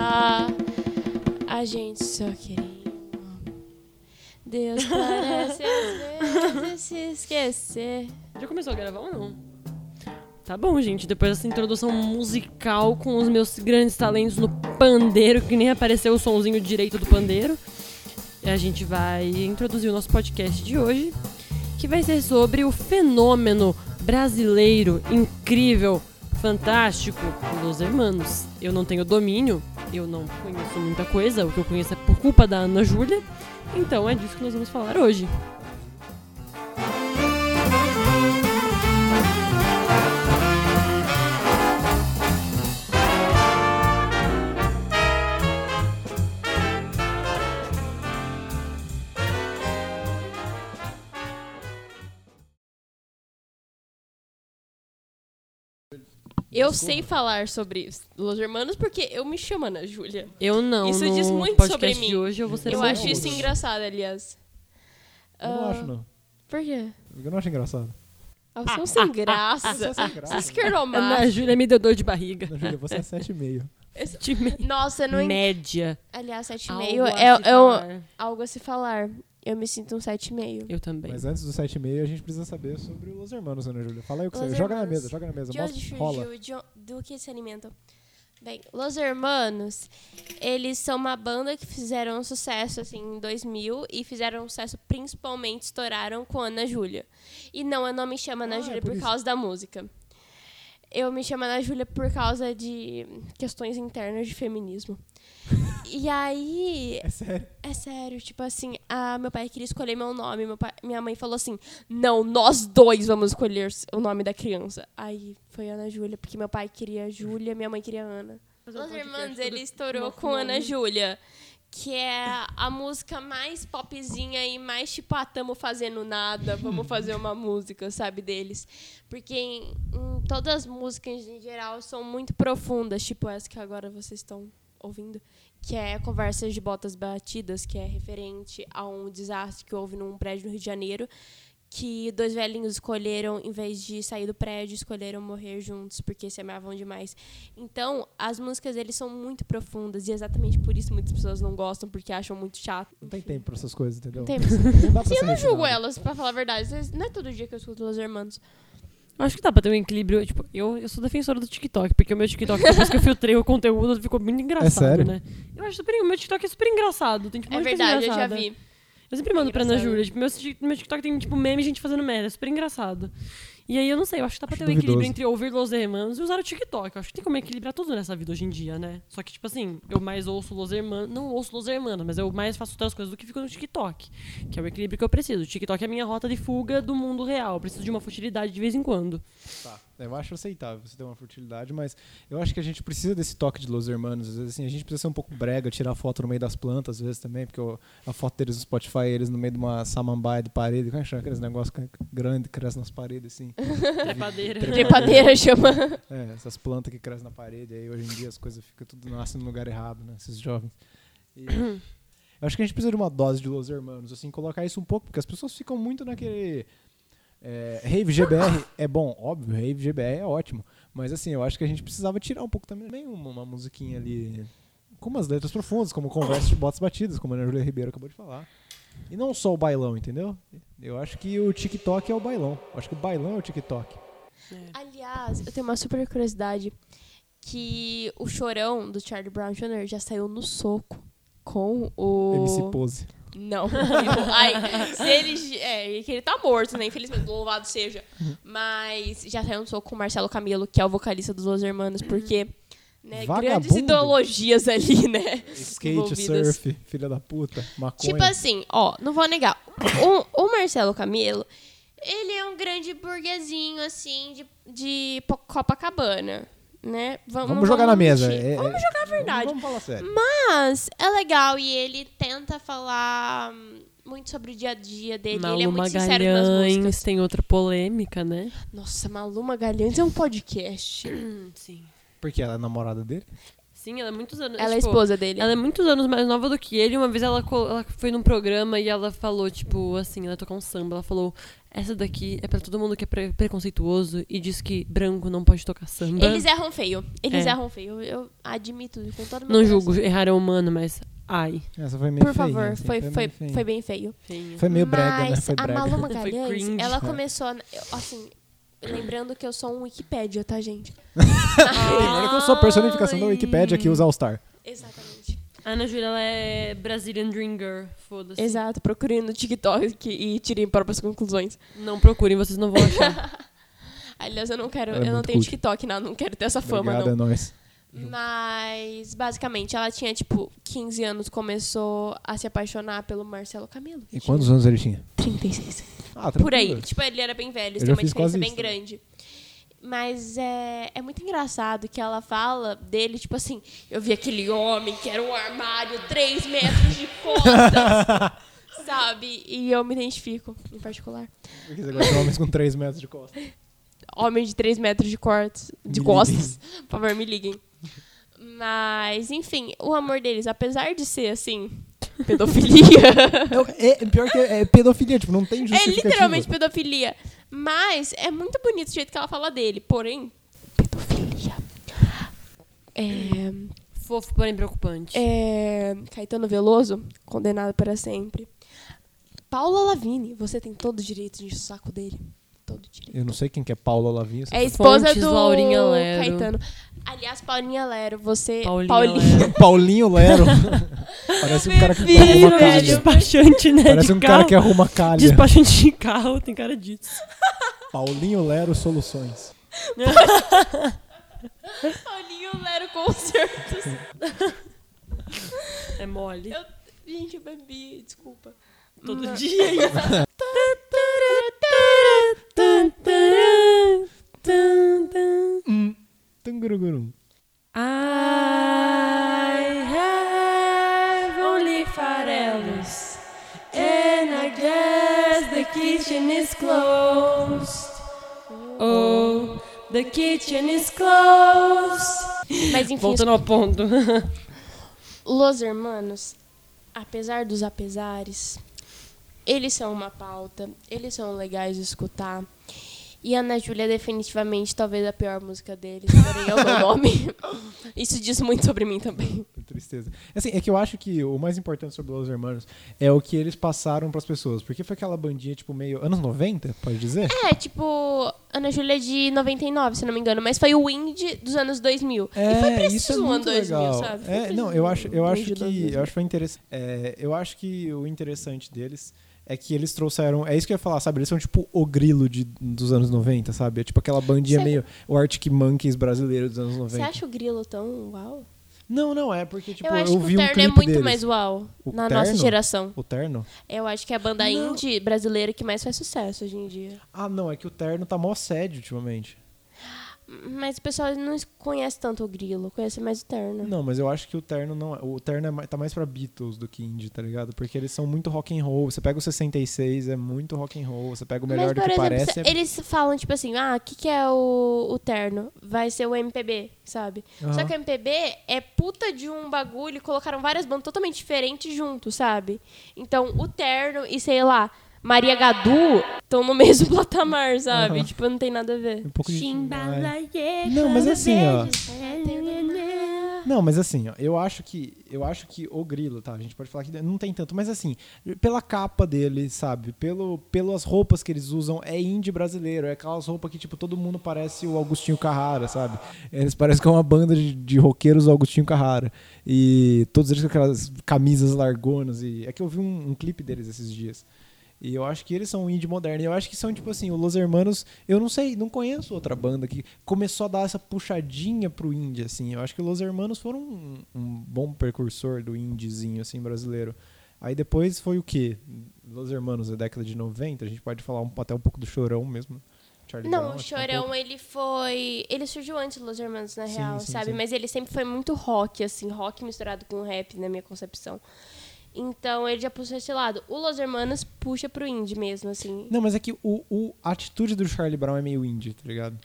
falar. A gente só queria. Deus parece se esquecer. Já começou a gravar ou não? Tá bom, gente. Depois dessa introdução musical com os meus grandes talentos no pandeiro, que nem apareceu o sonzinho direito do pandeiro, a gente vai introduzir o nosso podcast de hoje, que vai ser sobre o fenômeno brasileiro incrível, fantástico, Los Hermanos. Eu não tenho domínio, eu não conheço muita coisa, o que eu conheço é por culpa da Ana Júlia. Então é disso que nós vamos falar hoje. Eu sei falar sobre Los Hermanos porque eu me chamo Ana Júlia. Eu não. Isso diz muito sobre mim. de hoje eu vou ser Eu acho isso engraçado, aliás. Eu não Ah, acho, não. Por quê? Eu não acho engraçado. Ah, são sem graça. Você é sem graça. Vocês querem Ana Júlia me deu dor de barriga. Ana Júlia, você é 7,5. De me- Nossa, não média. Aliás, 7,5 Algo a é, é um- falar. algo a se falar. Eu me sinto um 7,5. Eu também. Mas antes do 7,5, a gente precisa saber sobre os Hermanos, Ana Júlia. Fala aí o que Los você Joga na mesa, joga na mesa. De onde rola. De do que se alimentam? Bem, Los Hermanos, eles são uma banda que fizeram um sucesso assim em 2000 e fizeram um sucesso principalmente estouraram com Ana Júlia. E não, eu não me chamo Ana Ah, é Júlia por por isso. causa da música. Eu me chamo Ana Júlia por causa de questões internas de feminismo. E aí, É sério. é sério, tipo assim, a, meu pai queria escolher meu nome. Meu pai- minha mãe falou assim: não, nós dois vamos escolher o nome da criança. Aí foi Ana Júlia, porque meu pai queria Júlia, minha mãe queria Ana. Os Irmãos, ele estourou com Ana. Júlia, que é a música mais popzinha e mais tipo, ah, tamo fazendo nada, vamos fazer uma música, sabe, deles. Porque em, em todas as músicas em geral são muito profundas, tipo essa que agora vocês estão ouvindo, que é Conversas de Botas Batidas, que é referente a um desastre que houve num prédio no Rio de Janeiro, que dois velhinhos escolheram, em vez de sair do prédio, escolheram morrer juntos porque se amavam demais. Então, as músicas deles são muito profundas e exatamente por isso muitas pessoas não gostam, porque acham muito chato. Não tem tempo pra essas coisas, entendeu? Tem. Não dá pra Sim, eu não julgo elas, pra falar a verdade. Não é todo dia que eu escuto Los Hermanos. Eu acho que dá pra ter um equilíbrio. Tipo, eu, eu sou defensora do TikTok, porque o meu TikTok, depois que eu filtrei o conteúdo, ficou muito engraçado, sério? né? Eu acho super. O meu TikTok é super engraçado. Tem, tipo, É verdade, eu já vi. Eu sempre mando pra Ana. Júlia. Tipo, meu, meu TikTok tem, tipo, meme e gente fazendo merda. É super engraçado. E aí, eu não sei, eu acho que dá pra Acho ter um equilíbrio duvidoso. entre ouvir Los Hermanos e usar o TikTok. Eu acho que tem como equilibrar tudo nessa vida hoje em dia, né? Só que, tipo assim, eu mais ouço Los Hermanos. Não ouço Los Hermanos, mas eu mais faço outras coisas do que fico no TikTok. Que é o equilíbrio que eu preciso. O TikTok é a minha rota de fuga do mundo real. Eu preciso de uma futilidade de vez em quando. Tá. Eu acho aceitável você ter uma fertilidade, mas eu acho que a gente precisa desse toque de Los Hermanos. Às vezes, assim, a gente precisa ser um pouco brega, tirar foto no meio das plantas, às vezes também, porque o- a foto deles no Spotify, eles no meio de uma samambaia de parede, como é que chama aqueles negócios que- grande que cresce nas paredes, assim. Trepadeira. Trepadeira chama. É, essas plantas que crescem na parede, aí hoje em dia as coisas ficam tudo nascem no lugar errado, né? Esses jovens. E eu acho que a gente precisa de uma dose de Los Hermanos, assim, colocar isso um pouco, porque as pessoas ficam muito naquele. É, Rave GBR é bom, óbvio, Rave GBR é ótimo. Mas assim, eu acho que a gente precisava tirar um pouco também uma, uma musiquinha ali com umas letras profundas, como Conversa de Botas Batidas, como a Ana Júlia Ribeiro acabou de falar. E não só o bailão, entendeu? Eu acho que o TikTok é o bailão. Eu acho que o bailão é o TikTok. Aliás, eu tenho uma super curiosidade que o chorão do Charlie Brown Jr. já saiu no soco com o. MC Pose. Não. Ai, se ele. É, que ele tá morto, né? Infelizmente, louvado seja. Mas já saiu no soco com o Marcelo Camelo, que é o vocalista dos Los Hermanos, porque. Né, grandes ideologias ali, né? Skate, surf, filha da puta, maconha. Tipo assim, ó, não vou negar. O, o Marcelo Camelo, ele é um grande burguesinho, assim, de, de Copacabana, né? Vamos, vamos jogar na mesa. é- vamos é- jogar a verdade. Vamos, vamos falar sério. Mas é legal e ele tenta falar muito sobre o dia a dia dele. ele é muito sincero nas músicas. Tem outra polêmica, né? Nossa, Malu Magalhães é um podcast. Sim. Porque ela é namorada dele? Sim, ela é muitos anos. Ela é tipo, esposa dele. Ela é muitos anos mais nova do que ele. Uma vez ela, ela foi num programa e ela falou, tipo, assim, ela tocou um samba. Ela falou: Essa daqui é pra todo mundo que é pre- preconceituoso e diz que branco não pode tocar samba. Eles erram feio. Eles É. erram feio. Eu admito com todo Não coração. julgo, errar é humano, mas. Ai. Essa foi meio Por feinha, favor, assim, foi, meio foi, feinha. foi bem feio. Feinha. Foi meio brega, né? Mas Foi a brega. Malu Foi Magalhães, cringe. ela É. começou, a- assim, lembrando que eu sou um Wikipédia, tá, gente? Lembrando que eu sou a personificação da Wikipedia aqui, os All-Star. Exatamente. A Ana Júlia, ela é Brazilian Dream Girl. Foda-se. Exato, procurem no TikTok e tirem próprias conclusões. Não procurem, vocês não vão achar. Aliás, eu não quero, Ela é eu não muito tenho cult. TikTok, não, não quero ter essa fama, Obrigado, não. é nóis. Mas, basicamente, ela tinha, tipo, 15 anos, começou a se apaixonar pelo Marcelo Camelo. E quantos anos ele tinha? 36. Ah, Por aí. Tipo, ele era bem velho, tem uma diferença bem isso grande. Mas é, é muito engraçado que ela fala dele, tipo assim, eu vi aquele homem que era um armário 3 metros de costas, sabe? E eu me identifico, em particular. Porque você gosta de homens com 3 metros de costa. Homem de 3 metros de cortes, de Me costas. Por favor, me liguem. Mas, enfim, o amor deles, apesar de ser, assim, pedofilia... É, é- pior que é, é pedofilia, tipo, não tem É justificativa. literalmente pedofilia. Mas é muito bonito o jeito que ela fala dele. Porém, pedofilia. É, Fofo, porém preocupante. é, Caetano Veloso, condenado para sempre. Paula Lavigne, você tem todo o direito de encher o saco dele. Todo direito. Eu não sei quem que é Paula Lavinha. É a esposa Fontes, do Laurinha Lero. Caetano. Aliás, Paulinha Lero, você. Paulinha Paulinha. Lero. Paulinho Lero. Parece um cara que bebê, arruma velho. calha. Despachante, né? Parece de um carro. cara que arruma calha. Despachante de carro, tem cara disso. Paulinho Lero Soluções. Paulinho Lero Concertos. É mole. Eu- Gente, eu bebi, desculpa. Todo Mas- dia isso. Tungurugurum. I have only farelos And I guess the kitchen is closed Oh, the kitchen is closed Mas enfim, Voltando ao ponto. Los Hermanos, apesar dos apesares, eles são uma pauta, eles são legais de escutar. E Ana Júlia é definitivamente talvez a pior música deles, porém é o meu nome. Isso diz muito sobre mim também. Que tristeza. Assim, é que eu acho que o mais importante sobre Los Hermanos é o que eles passaram pras pessoas. Porque foi aquela bandinha, tipo, meio. Anos 90, pode dizer? É, tipo, Ana Júlia é de 99, se não me engano, mas foi o indie dos anos 2000. e foi preciso isso é o ano muito 2000, legal. sabe? Foi É, não, eu acho, eu acho que 2000. eu acho que foi interessante. É, eu acho que o interessante deles é que eles trouxeram, é isso que eu ia falar, sabe? Eles são tipo o grilo de, dos anos 90, sabe? É tipo aquela bandinha meio o Arctic Monkeys brasileiro dos anos 90. Você acha o grilo tão uau? Não, não é porque tipo eu eu, acho que vi o um Terno clipe é muito deles. mais uau O na nossa Terno? geração. O Terno? Eu acho que é a banda Não. indie brasileira que mais faz sucesso hoje em dia. Ah, não, é que o Terno tá mó sério ultimamente. Mas o pessoal não conhece tanto o Grilo, conhece mais o Terno. Não, mas eu acho que o Terno não é. O Terno é mais- tá mais pra Beatles do que indie, tá ligado? Porque eles são muito rock and roll. Você pega o 66, é muito rock and roll. Você pega o melhor Mas, do que exemplo, parece. é- eles falam, tipo assim, ah, o que, que é o, o Terno? Vai ser o MPB, sabe? Aham. Só que o MPB é puta de um bagulho e colocaram várias bandas totalmente diferentes juntos, sabe? Então, o Terno e, sei lá, Maria Gadu estão no mesmo patamar, sabe? Aham. Tipo, não tem nada a ver. Um pouco de- Não, mas assim, ó. Não, mas assim, ó, eu acho que eu acho que o Grilo, tá? A gente pode falar que não tem tanto, mas assim, pela capa dele, sabe? Pelo pelas roupas que eles usam, é indie brasileiro, é aquelas roupas que tipo todo mundo parece o Augustinho Carrara, sabe? Eles parecem que é uma banda de, de roqueiros do Augustinho Carrara. E todos eles com aquelas camisas largonas e é que eu vi um, um clipe deles esses dias. E eu acho que eles são um indie moderno. E eu acho que são, tipo assim, o Los Hermanos. Eu não sei, não conheço outra banda que começou a dar essa puxadinha pro indie, assim. Eu acho que os Los Hermanos foram um, um bom precursor do indiezinho, assim, brasileiro. Aí depois foi o quê? Los Hermanos, da década de 90. A gente pode falar um- até um pouco do Chorão mesmo. Charlie Não, Brown, o é um Chorão, pouco. ele foi. Ele surgiu antes dos Los Hermanos, na Sim, real, sim, sabe? sim. Mas ele sempre foi muito rock, assim, rock misturado com rap, na minha concepção. Então ele já puxou esse lado. O Los Hermanos puxa pro indie mesmo, assim. Não, mas é que o, o- a atitude do Charlie Brown é meio indie, tá ligado?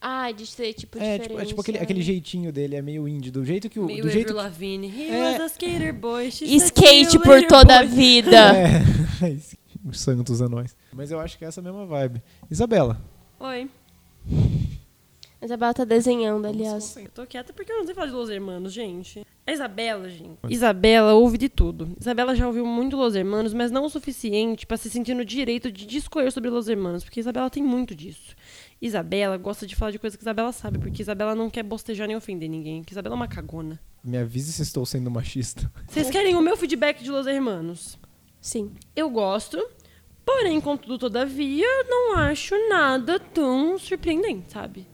Ah, de ser tipo É, diferente. tipo, é tipo aquele, né? aquele jeitinho dele, é meio indie, do jeito que o. Meio do jeito Lavigne. He É. was a skater boy. she Skate por later, toda a boy. vida. É, os santos anões. Mas eu acho que é essa mesma vibe. Isabela. Oi. A Isabela tá desenhando, aliás. Eu tô quieta porque eu não sei falar de Los Hermanos, gente. A Isabela, gente. Isabela ouve de tudo. Isabela já ouviu muito Los Hermanos, mas não o suficiente pra se sentir no direito de discorrer sobre Los Hermanos, porque Isabela tem muito disso. Isabela gosta de falar de coisas que Isabela sabe, porque Isabela não quer bostejar nem ofender ninguém, porque Isabela é uma cagona. Me avise se estou sendo machista. Vocês querem o meu feedback de Los Hermanos? Sim. Eu gosto, porém, contudo, todavia, não acho nada tão surpreendente, sabe?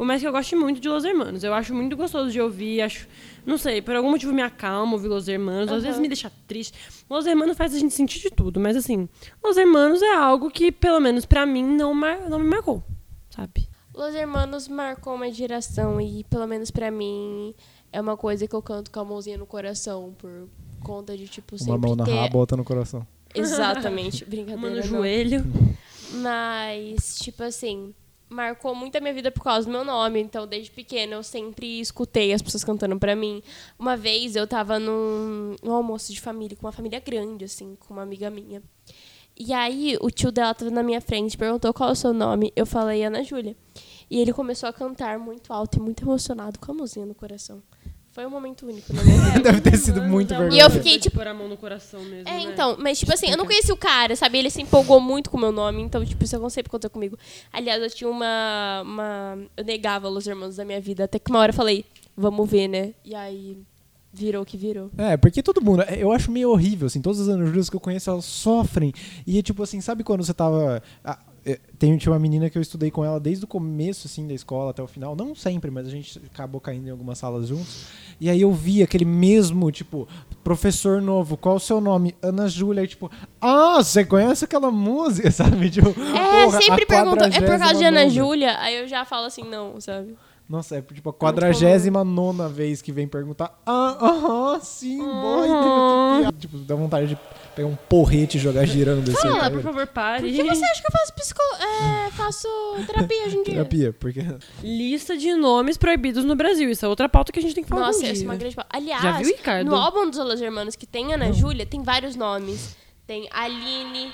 Por mais que eu goste muito de Los Hermanos. Eu acho muito gostoso de ouvir, acho... Não sei, por algum motivo me acalma ouvir Los Hermanos. Às Aham. vezes me deixa triste. Los Hermanos faz a gente sentir de tudo, mas assim... Los Hermanos é algo que, pelo menos pra mim, não, mar... não me marcou, sabe? Los Hermanos marcou uma geração e, pelo menos pra mim, é uma coisa que eu canto com a mãozinha no coração por conta de, tipo, sempre Uma mão na ter... raba, outra no coração. Exatamente, Uma brincadeira. no não. joelho. Mas, tipo assim, marcou muito a minha vida por causa do meu nome. Então, desde pequena, eu sempre escutei as pessoas cantando pra mim. Uma vez eu tava num, num almoço de família, com uma família grande, assim, com uma amiga minha. E aí, o tio dela tava na minha frente, perguntou qual é o seu nome. Eu falei Ana Júlia. E ele começou a cantar muito alto e muito emocionado, com a mãozinha no coração. Foi um momento único na minha vida. Deve ter sido muito é vergonhoso. E eu fiquei, tipo- pôr a mão no coração mesmo, É, né? então, mas tipo assim, eu não conheci o cara, sabe? Ele se empolgou muito com o meu nome, então, tipo, isso não sempre aconteceu comigo. Aliás, eu tinha uma, uma. Eu negava Los Hermanos da minha vida, até que uma hora eu falei, vamos ver, né? E aí virou o que virou. É, porque todo mundo, eu acho meio horrível, assim, todas as Ana que eu conheço, elas sofrem. E é tipo assim, sabe quando você tava. é, tem, tinha uma menina que eu estudei com ela desde o começo, assim, da escola até o final. Não sempre, mas a gente acabou caindo em algumas salas juntos. E aí eu vi aquele mesmo, tipo, professor novo, qual o seu nome? Ana Júlia, e tipo, ah, você conhece aquela música, sabe? Tipo, É, porra, sempre a perguntam, é por causa de Ana 49ª. Júlia? Aí eu já falo assim, não, sabe? Nossa, é tipo a quadragésima nona vez que vem perguntar. Ah, aham, sim, que piada." Tipo, dá vontade de pegar um porrete e jogar girando assim. Fala, por favor, pare. Por que você acha que eu faço psico... é, faço terapia hoje em dia? Terapia, porque. Lista de nomes proibidos no Brasil. Isso é outra pauta que a gente tem que falar Nossa, essa é uma grande... pauta. Aliás, Já viu, Ricardo? no álbum dos Los Hermanos que tem Ana Júlia, tem vários nomes. Tem Aline...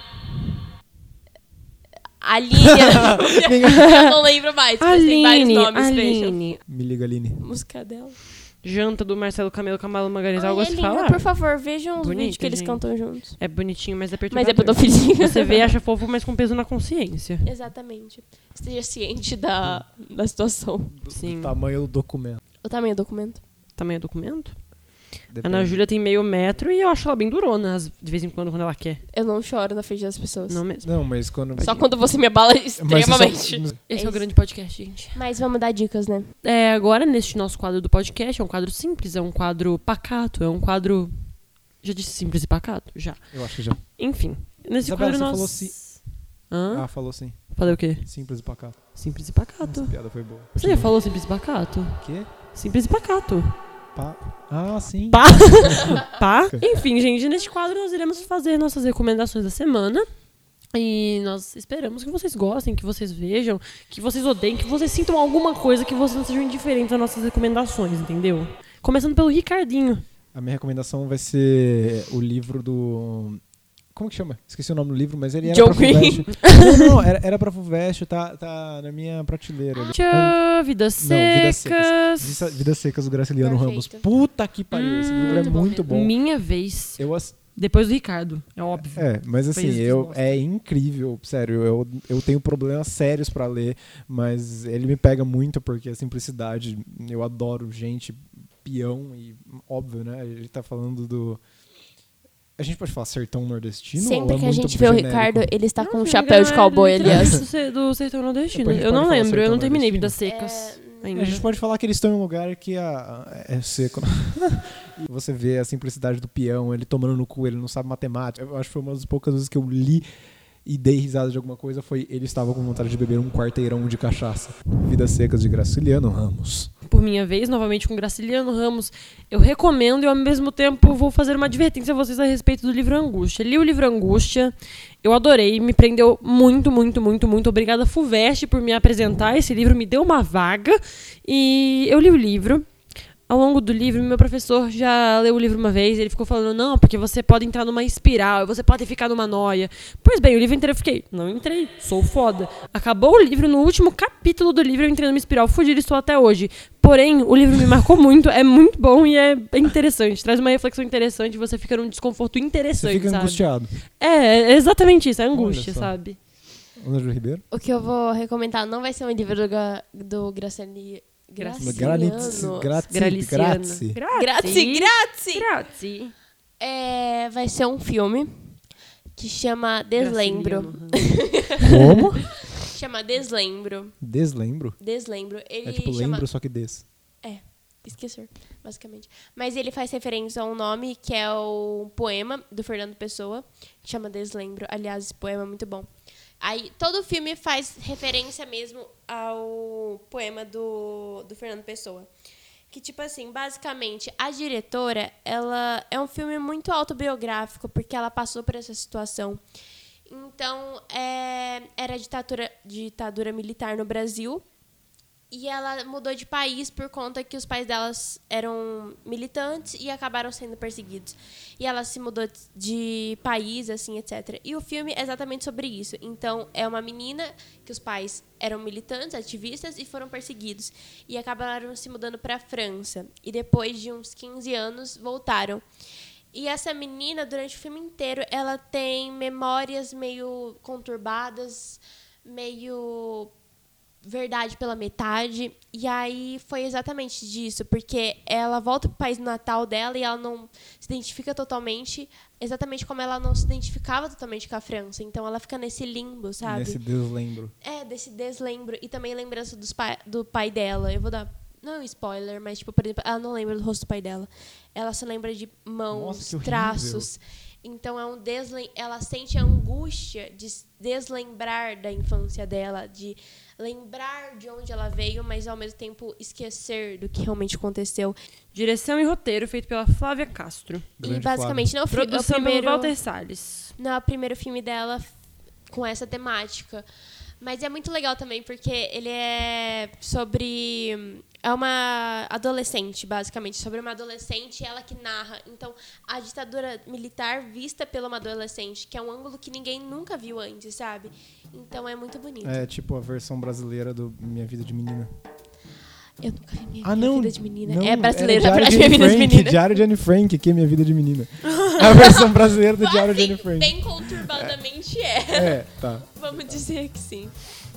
Aline... eu não lembro mais, mas tem vários Aline, nomes. Aline. Me liga, Aline. Música dela. Janta do Marcelo Camelo Camalo Margarida. Ai, Algo a se é falar? por favor, vejam os vídeos que eles gente. cantam juntos. É bonitinho, mas é Mas perturbador. é pedofilia. Você vê e acha fofo, mas com peso na consciência. Exatamente. Esteja ciente da, da situação. Sim. tamanho do documento. O tamanho do documento. Tamanho do documento? Depende. Ana Júlia tem meio metro e eu acho ela bem durona, de vez em quando, quando ela quer. Eu não choro na frente das pessoas. Não mesmo. Não, mas quando. Só quando você me abala Mas extremamente. isso- Esse é, isso. o grande podcast, gente. Mas vamos dar dicas, né? É, agora, neste nosso quadro do podcast, é um quadro simples, é um quadro pacato, é um quadro. Já disse simples e pacato? Já. Eu acho que já. Enfim. Nesse Isabela, quadro você nós. falou si- Hã? Ah, falou sim. Falei o quê? Simples e pacato. Simples e pacato. Essa piada foi boa. Você já falou simples e pacato? Quê? Simples e pacato. Ah, sim. Pá. Pá. Enfim, gente, neste quadro nós iremos fazer nossas recomendações da semana. E nós esperamos que vocês gostem, que vocês vejam, que vocês odeiem, que vocês sintam alguma coisa que vocês não sejam indiferentes às nossas recomendações, entendeu? Começando pelo Ricardinho. A minha recomendação vai ser o livro do. Como que chama? Esqueci o nome do livro, mas ele era John pra Fulvestre. Não, não, era, era pra Fulvestre, tá, tá na minha prateleira. ali. Tchau, Vidas Não, Vidas Secas. Vida- Vidas Secas do Graciliano Ramos. Perfeito. Puta que pariu, esse livro é muito bom muito bom. Minha vez. Eu ass- Depois do Ricardo, é óbvio. É, mas assim, eu, é incrível, sério. Eu, eu tenho problemas sérios pra ler, mas ele me pega muito porque a simplicidade. Eu adoro gente, peão e óbvio, né? Ele tá falando do. A gente pode falar sertão nordestino? ou Sempre é que a gente vê o? Ricardo, ele está Não, com um chapéu de cowboy, ele é aliás. Do se- do Sertão Nordestino. Eu não lembro, eu não terminei. Vidas Secas É, ainda. A gente pode falar que eles estão em um lugar que a, é seco. você vê a simplicidade do peão, ele tomando no cu, ele não sabe matemática. Eu acho que foi uma das poucas vezes que eu li e dei risada de alguma coisa foi ele estava com vontade de beber um quarteirão de cachaça. Vidas Secas de Graciliano Ramos. Por minha vez, novamente com Graciliano Ramos, eu recomendo e ao mesmo tempo vou fazer uma advertência a vocês a respeito do livro Angústia. Li o livro Angústia, eu adorei, me prendeu muito, muito, muito, muito. Obrigada, Fuveste, por me apresentar esse livro, me deu uma vaga e eu li o livro ao longo do livro, meu professor já leu o livro uma vez, ele ficou falando, não, porque você pode entrar numa espiral, você pode ficar numa noia. Pois bem, o livro inteiro eu fiquei, não entrei, sou foda. Acabou o livro, no último capítulo do livro eu entrei numa espiral, fugi e estou até hoje. Porém, o livro me marcou muito, é muito bom e é interessante. Traz uma reflexão interessante, você fica num desconforto interessante, Você fica sabe? angustiado. É, é exatamente isso, é angústia, sabe? Ana Ribeiro? O que eu vou recomendar não vai ser um livro do, do Graciani... Graciliano. grazie, grazie. Grazie, grazie! Grazie. É, vai ser um filme que chama Deslembro. Como? Chama Deslembro. Deslembro. Deslembro. Ele É tipo chama... lembro, só que des. Esquecer, basicamente. Mas ele faz referência a um nome que é o poema do Fernando Pessoa, que chama Deslembro. Aliás, esse poema é muito bom. Aí, todo filme faz referência mesmo ao poema do, do Fernando Pessoa. Que, tipo assim, basicamente, a diretora, ela é um filme muito autobiográfico, porque ela passou por essa situação. Então, é, era ditadura, ditadura militar no Brasil. E ela mudou de país por conta que os pais delas eram militantes e acabaram sendo perseguidos. E ela se mudou de país, assim, etc. E o filme é exatamente sobre isso. Então, é uma menina que os pais eram militantes, ativistas e foram perseguidos. E acabaram se mudando para a França. E depois de uns 15 anos, voltaram. E essa menina, durante o filme inteiro, ela tem memórias meio conturbadas, meio verdade pela metade. E aí foi exatamente disso, porque ela volta pro país natal dela e ela não se identifica totalmente, exatamente como ela não se identificava totalmente com a França. Então ela fica nesse limbo, sabe? Nesse deslembro. É, desse deslembro. E também lembrança dos pai, do pai dela. Eu vou dar. Não é um spoiler, mas, tipo, por exemplo, ela não lembra do rosto do pai dela. Ela se lembra de mãos, Nossa, que horrível. Então é um deslem... ela sente a angústia de deslembrar da infância dela, de lembrar de onde ela veio, mas ao mesmo tempo esquecer do que realmente aconteceu. Direção e roteiro feito pela Flávia Castro. Grande e basicamente não é o fi- é o Produção primeiro pelo Walter Salles. não é o primeiro filme dela com essa temática. Mas é muito legal também, porque ele é sobre. É uma adolescente, basicamente. Sobre uma adolescente, ela que narra. Então, a ditadura militar vista pela uma adolescente, que é um ângulo que ninguém nunca viu antes, sabe? Então é muito bonito. É tipo a versão brasileira do Minha Vida de Menina. Eu nunca vi minha, Ah, minha não. vida de menina. não, é verdade, Diário minha de vida de Frank, menina. Diário de Anne Frank, aqui é Minha Vida de Menina. A versão brasileira do Diário de Anne Assim, Frank. bem conturbadamente é. É, tá. Vamos dizer que sim.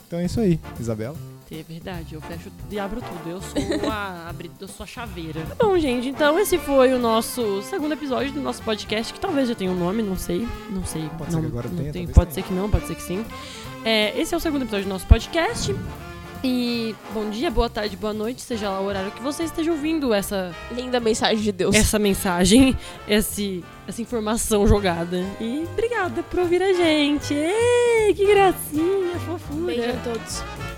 Então é isso aí, Isabela. É verdade, eu fecho e abro tudo. Eu sou a, eu sou a chaveira. Tá bom, gente, então esse foi o nosso segundo episódio do nosso podcast, que talvez já tenha um nome, não sei. Não sei. Pode ser não, que agora não tenha, tem, Pode tenha. ser que não, pode ser que sim. É, esse é o segundo episódio do nosso podcast. E bom dia, boa tarde, boa noite, seja lá o horário que você esteja ouvindo essa, Linda mensagem de Deus. essa mensagem, esse, essa informação jogada. E obrigada por ouvir a gente. Ei, que gracinha, fofura. Beijo a todos.